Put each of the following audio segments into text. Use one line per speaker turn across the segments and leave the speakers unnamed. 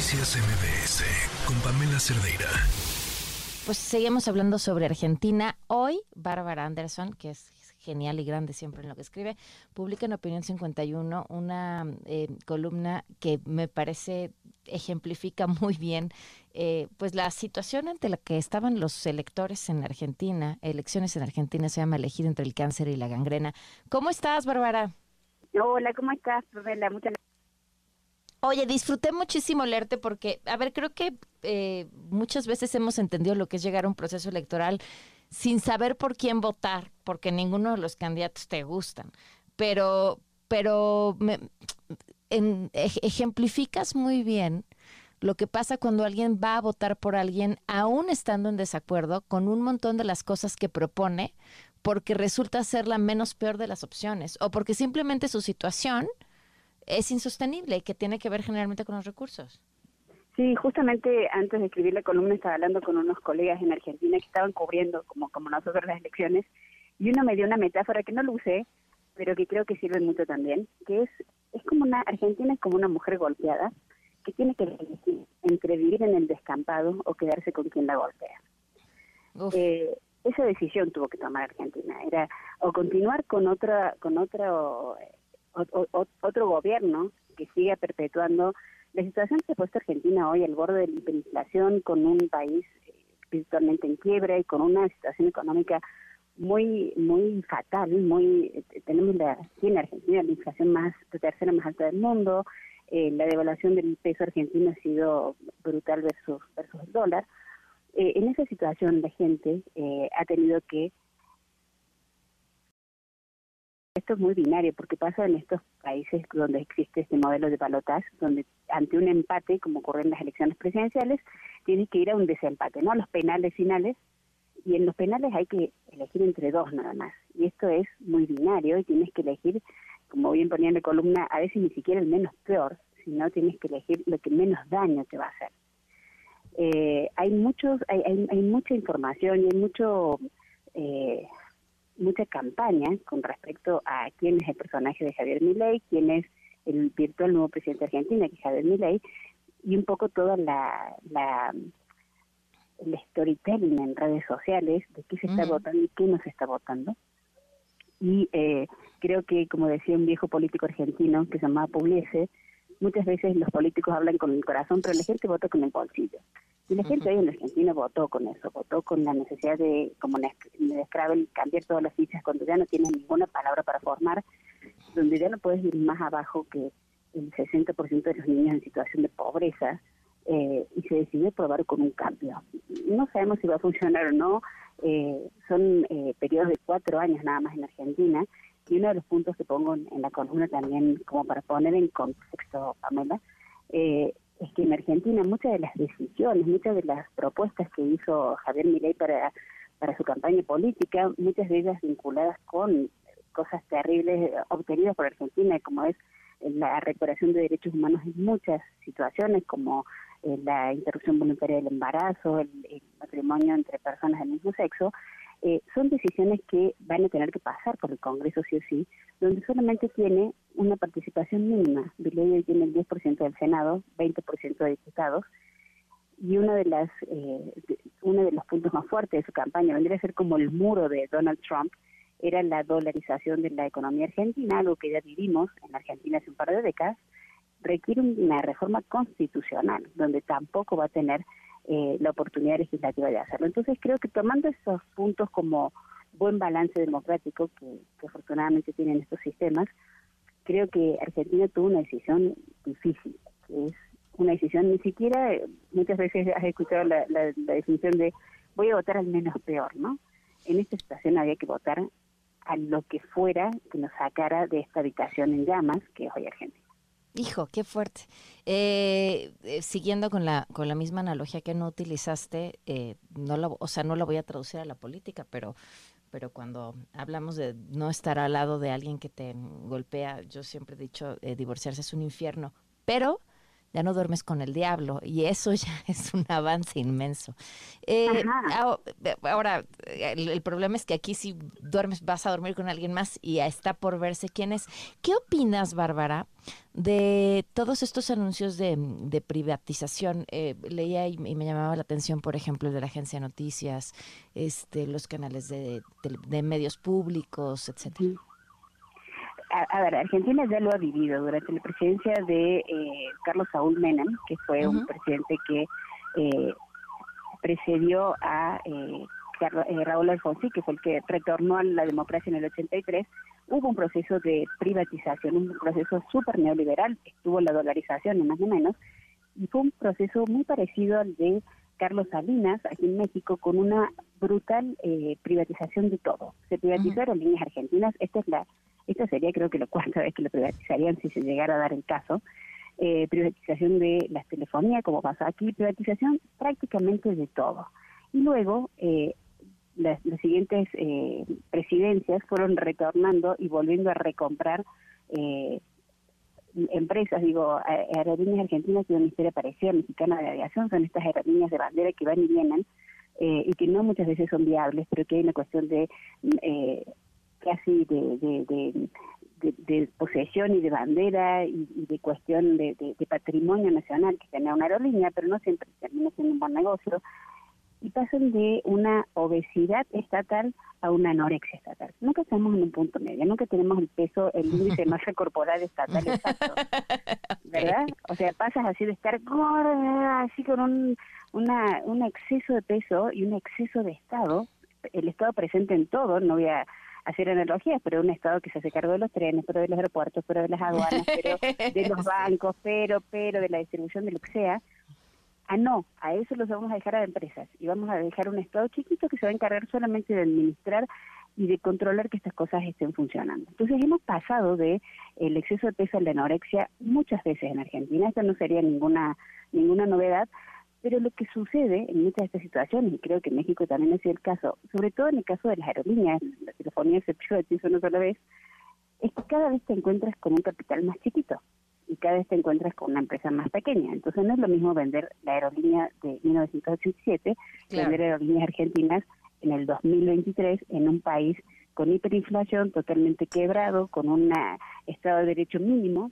Noticias MBS con Pamela Cerdeira.
Pues seguimos hablando sobre Argentina. Hoy, Bárbara Anderson, que es genial y grande siempre en lo que escribe, publica en Opinión 51 una eh, columna que me parece ejemplifica muy bien eh, pues la situación ante la que estaban los electores en Argentina, elecciones en Argentina se llama elegir entre el cáncer y la gangrena. ¿Cómo estás, Bárbara?
Hola, ¿cómo estás, Pamela? Muchas
Oye, disfruté muchísimo leerte porque, a ver, creo que eh, muchas veces hemos entendido lo que es llegar a un proceso electoral sin saber por quién votar, porque ninguno de los candidatos te gustan. Pero, pero me, ejemplificas muy bien lo que pasa cuando alguien va a votar por alguien, aún estando en desacuerdo con un montón de las cosas que propone, porque resulta ser la menos peor de las opciones, o porque simplemente su situación es insostenible y que tiene que ver generalmente con los recursos.
Sí, justamente antes de escribir la columna estaba hablando con unos colegas en Argentina que estaban cubriendo, como, como nosotros, las elecciones, y uno me dio una metáfora que no lo usé, pero que creo que sirve mucho también, que es, es como una, Argentina es como una mujer golpeada que tiene que elegir entre vivir en el descampado o quedarse con quien la golpea. Eh, esa decisión tuvo que tomar Argentina, era o continuar con otra, con otro otro gobierno que siga perpetuando la situación que ha puesto Argentina hoy al borde de la hiperinflación, con un país eh, virtualmente en quiebra y con una situación económica muy muy fatal, muy eh, tenemos la, aquí en Argentina la inflación más la tercera más alta del mundo, eh, la devaluación del peso argentino ha sido brutal versus versus el dólar. en esa situación la gente ha tenido que es muy binario porque pasa en estos países donde existe este modelo de balotaje, donde ante un empate, como ocurre en las elecciones presidenciales, tienes que ir a un desempate, ¿no? A los penales finales, y en los penales hay que elegir entre dos nada más. Y esto es muy binario y tienes que elegir, como bien ponía en la columna, a veces ni siquiera el menos peor, sino tienes que elegir lo que menos daño te va a hacer. Eh, hay muchos, hay, hay, hay, mucha información y hay mucho eh, mucha campaña con respecto a quién es el personaje de Javier Milei, quién es el virtual nuevo presidente de Argentina, que es Javier Milei, y un poco toda la, la el storytelling en redes sociales de qué se está votando y qué no se está votando. Y eh, creo que, como decía un viejo político argentino que se llamaba Pugliese, muchas veces los políticos hablan con el corazón, pero la gente vota con el bolsillo. Y la gente ahí en Argentina votó con eso, votó con la necesidad de, como en Scrabble, cambiar todas las fichas cuando ya no tienes ninguna palabra para formar, donde ya no puedes ir más abajo que el 60% de los niños en situación de pobreza, eh, y se decidió probar con un cambio. No sabemos si va a funcionar o no, eh, son eh, periodos de cuatro años nada más en Argentina, y uno de los puntos que pongo en la columna también, como para poner en contexto, Pamela, eh, es que en Argentina muchas de las decisiones, muchas de las propuestas que hizo Javier Milei para, para su campaña política, muchas de ellas vinculadas con cosas terribles obtenidas por Argentina, como es la recuperación de derechos humanos en muchas situaciones, como eh, la interrupción voluntaria del embarazo, el, matrimonio entre personas del mismo sexo, eh, son decisiones que van a tener que pasar por el Congreso sí o sí, donde solamente tiene una participación mínima. Viley tiene el 10% del Senado, 20% de diputados, y una de las eh, uno de los puntos más fuertes de su campaña vendría a ser como el muro de Donald Trump era la dolarización de la economía argentina, algo que ya vivimos en Argentina hace un par de décadas, requiere una reforma constitucional, donde tampoco va a tener eh, la oportunidad legislativa de hacerlo. Entonces creo que tomando esos puntos como buen balance democrático que, que afortunadamente tienen estos sistemas, creo que Argentina tuvo una decisión difícil, que es una decisión, ni siquiera, muchas veces has escuchado la, la, definición de voy a votar al menos peor, ¿no? En esta situación había que votar a lo que fuera que nos sacara de esta habitación en llamas, que es hoy Argentina.
Hijo, qué fuerte. Eh, eh, siguiendo con la con la misma analogía que no utilizaste, eh, no lo, o sea, no la voy a traducir a la política, pero pero cuando hablamos de no estar al lado de alguien que te golpea, yo siempre he dicho, divorciarse es un infierno, pero ya no duermes con el diablo y eso ya es un avance inmenso. Eh, ahora, el, problema es que aquí si duermes, vas a dormir con alguien más y está por verse quién es. ¿Qué opinas, Bárbara, de todos estos anuncios de, privatización? Eh, leía y, me llamaba la atención, por ejemplo, el de la agencia de noticias, este, los canales de, de medios públicos, etcétera
a, ver, Argentina ya lo ha vivido durante la presidencia de eh, Carlos Saúl Menem, que fue un presidente que eh, precedió a eh, Raúl Alfonsi, que fue el que retornó a la democracia en el 83, hubo un proceso de privatización, un proceso súper neoliberal, estuvo la dolarización, ni más ni menos, y fue un proceso muy parecido al de Carlos Salinas, aquí en México, con una brutal privatización de todo. Se privatizaron líneas argentinas, esta es la esta sería creo que la cuarta vez que lo privatizarían si se llegara a dar el caso. Eh, privatización de las telefonías, como pasa aquí, privatización prácticamente de todo. Y luego eh, las, siguientes eh, presidencias fueron retornando y volviendo a recomprar empresas, digo, aerolíneas argentinas y una historia parecida Mexicana de Aviación, son estas aerolíneas de bandera que van y vienen y que no muchas veces son viables, pero que hay una cuestión de casi de, de, posesión y de bandera y, de cuestión de, patrimonio nacional que tenía una aerolínea, pero no siempre termina siendo un buen negocio, y pasan de una obesidad estatal a una anorexia estatal. Nunca estamos en un punto medio, nunca tenemos el peso, el índice de masa corporal estatal exacto, ¿verdad? O sea, pasas así de estar gorda, así con un, una, un exceso de peso y un exceso de estado, el estado presente en todo, no voy a hacer analogías, pero un Estado que se hace cargo de los trenes, pero de los aeropuertos, pero de las aduanas, pero de los bancos, pero, pero de la distribución de lo que sea. Ah, no, a eso los vamos a dejar a empresas y vamos a dejar un Estado chiquito que se va a encargar solamente de administrar y de controlar que estas cosas estén funcionando. Entonces hemos pasado de el exceso de peso a la anorexia muchas veces en Argentina, esto no sería ninguna ninguna novedad, pero lo que sucede en muchas de estas situaciones, y creo que en México también es el caso, sobre todo en el caso de las aerolíneas, la telefonía se privatiza una sola vez, es que cada vez te encuentras con un capital más chiquito y cada vez te encuentras con una empresa más pequeña. Entonces no es lo mismo vender la aerolínea de 1987 que vender aerolíneas argentinas en el 2023 en un país con hiperinflación, totalmente quebrado, con un Estado de Derecho mínimo.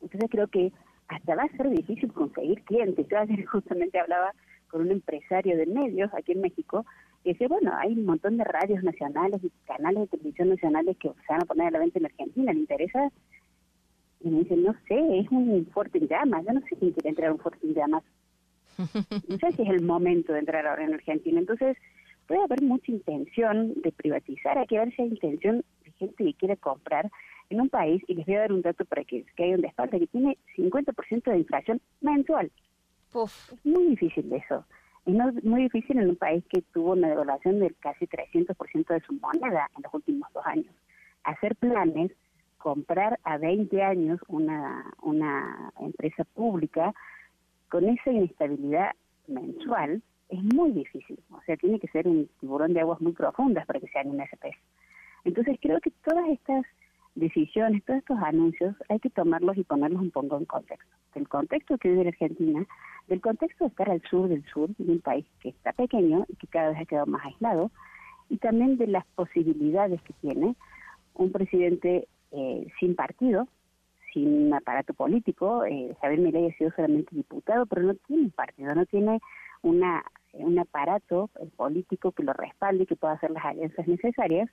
Entonces creo que hasta va a ser difícil conseguir clientes. Yo ayer justamente hablaba con un empresario de medios aquí en México que dice, bueno, hay un montón de radios nacionales y canales de televisión nacionales que se van a poner a la venta en Argentina, ¿le interesa? Y me dice, no sé, es un fuerte en llamas, yo no sé quién quiere entrar a un fuerte en llamas. No sé si es el momento de entrar ahora en Argentina. Entonces, puede haber mucha intención de privatizar, hay que ver si hay intención de gente que quiere comprar en un país, y les voy a dar un dato para que, que haya un desparte, que tiene 50% de inflación mensual. Es muy difícil eso. Es muy difícil en un país que tuvo una devaluación del casi 300% de su moneda en los últimos dos años. Hacer planes, comprar a 20 años una, una empresa pública con esa inestabilidad mensual es muy difícil. O sea, tiene que ser un tiburón de aguas muy profundas para que sean un SP. Entonces creo que todas estas decisiones, todos estos anuncios, hay que tomarlos y ponerlos un poco en contexto. Del contexto que vive Argentina, del contexto de estar al sur del sur, de un país que está pequeño y que cada vez ha quedado más aislado, y también de las posibilidades que tiene un presidente eh, sin partido, sin aparato político. Eh, Javier Milei ha sido solamente diputado, pero no tiene un partido, no tiene una un aparato político que lo respalde y que pueda hacer las alianzas necesarias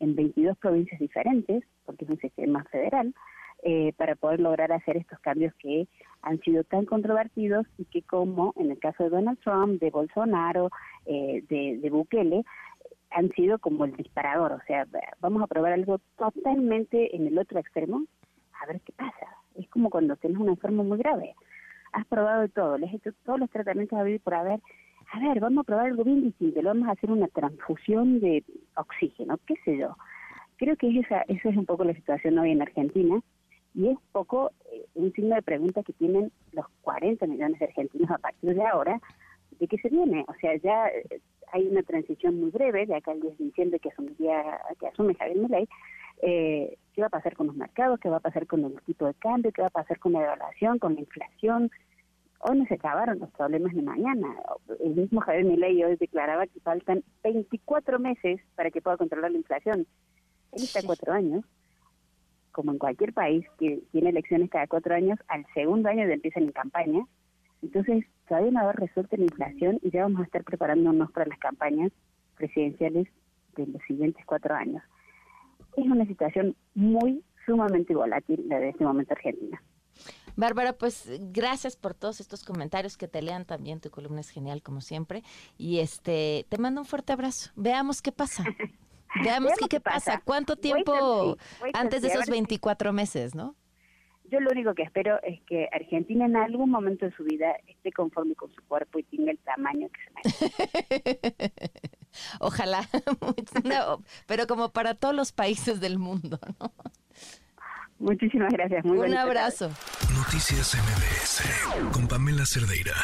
en 22 provincias diferentes, porque es un sistema federal, eh, para poder lograr hacer estos cambios que han sido tan controvertidos y que como en el caso de Donald Trump, de Bolsonaro, eh, de, de Bukele, han sido como el disparador. O sea, vamos a probar algo totalmente en el otro extremo, a ver qué pasa. Es como cuando tienes un enfermo muy grave. Has probado todo, le has hecho todos los tratamientos a vivir por haber a ver, vamos a probar algo bien distinto, vamos a hacer una transfusión de oxígeno, qué sé yo. Creo que esa, esa es un poco la situación hoy en Argentina y es poco eh, un signo de pregunta que tienen los 40 millones de argentinos a partir de ahora de qué se viene. O sea, ya eh, hay una transición muy breve, de acá al 10 de diciembre que, asumiría, que asume Javier Milei, eh, qué va a pasar con los mercados, qué va a pasar con el tipo de cambio, qué va a pasar con la devaluación, con la inflación. Hoy no se acabaron los problemas de mañana. El mismo Javier Milei hoy declaraba que faltan 24 meses para que pueda controlar la inflación. Él está cuatro años, como en cualquier país que tiene elecciones cada cuatro años, al segundo año de empiezan en campaña. Entonces, todavía no haber resuelto la inflación y ya vamos a estar preparándonos para las campañas presidenciales de los siguientes cuatro años es una situación muy sumamente volátil la de este momento Argentina.
Bárbara, pues gracias por todos estos comentarios que te lean también. Tu columna es genial como siempre. Y este, te mando un fuerte abrazo. Veamos qué pasa. Veamos, qué, pasa. ¿Cuánto tiempo antes de esos 24 meses, no?
Yo lo único que espero es que Argentina en algún momento de su vida esté conforme con su cuerpo y tenga el tamaño que se merece.
Ojalá, pero como para todos los países del mundo, ¿no?
Muchísimas gracias. Muy
Un abrazo.
Noticias MBS con Pamela Cerdeira.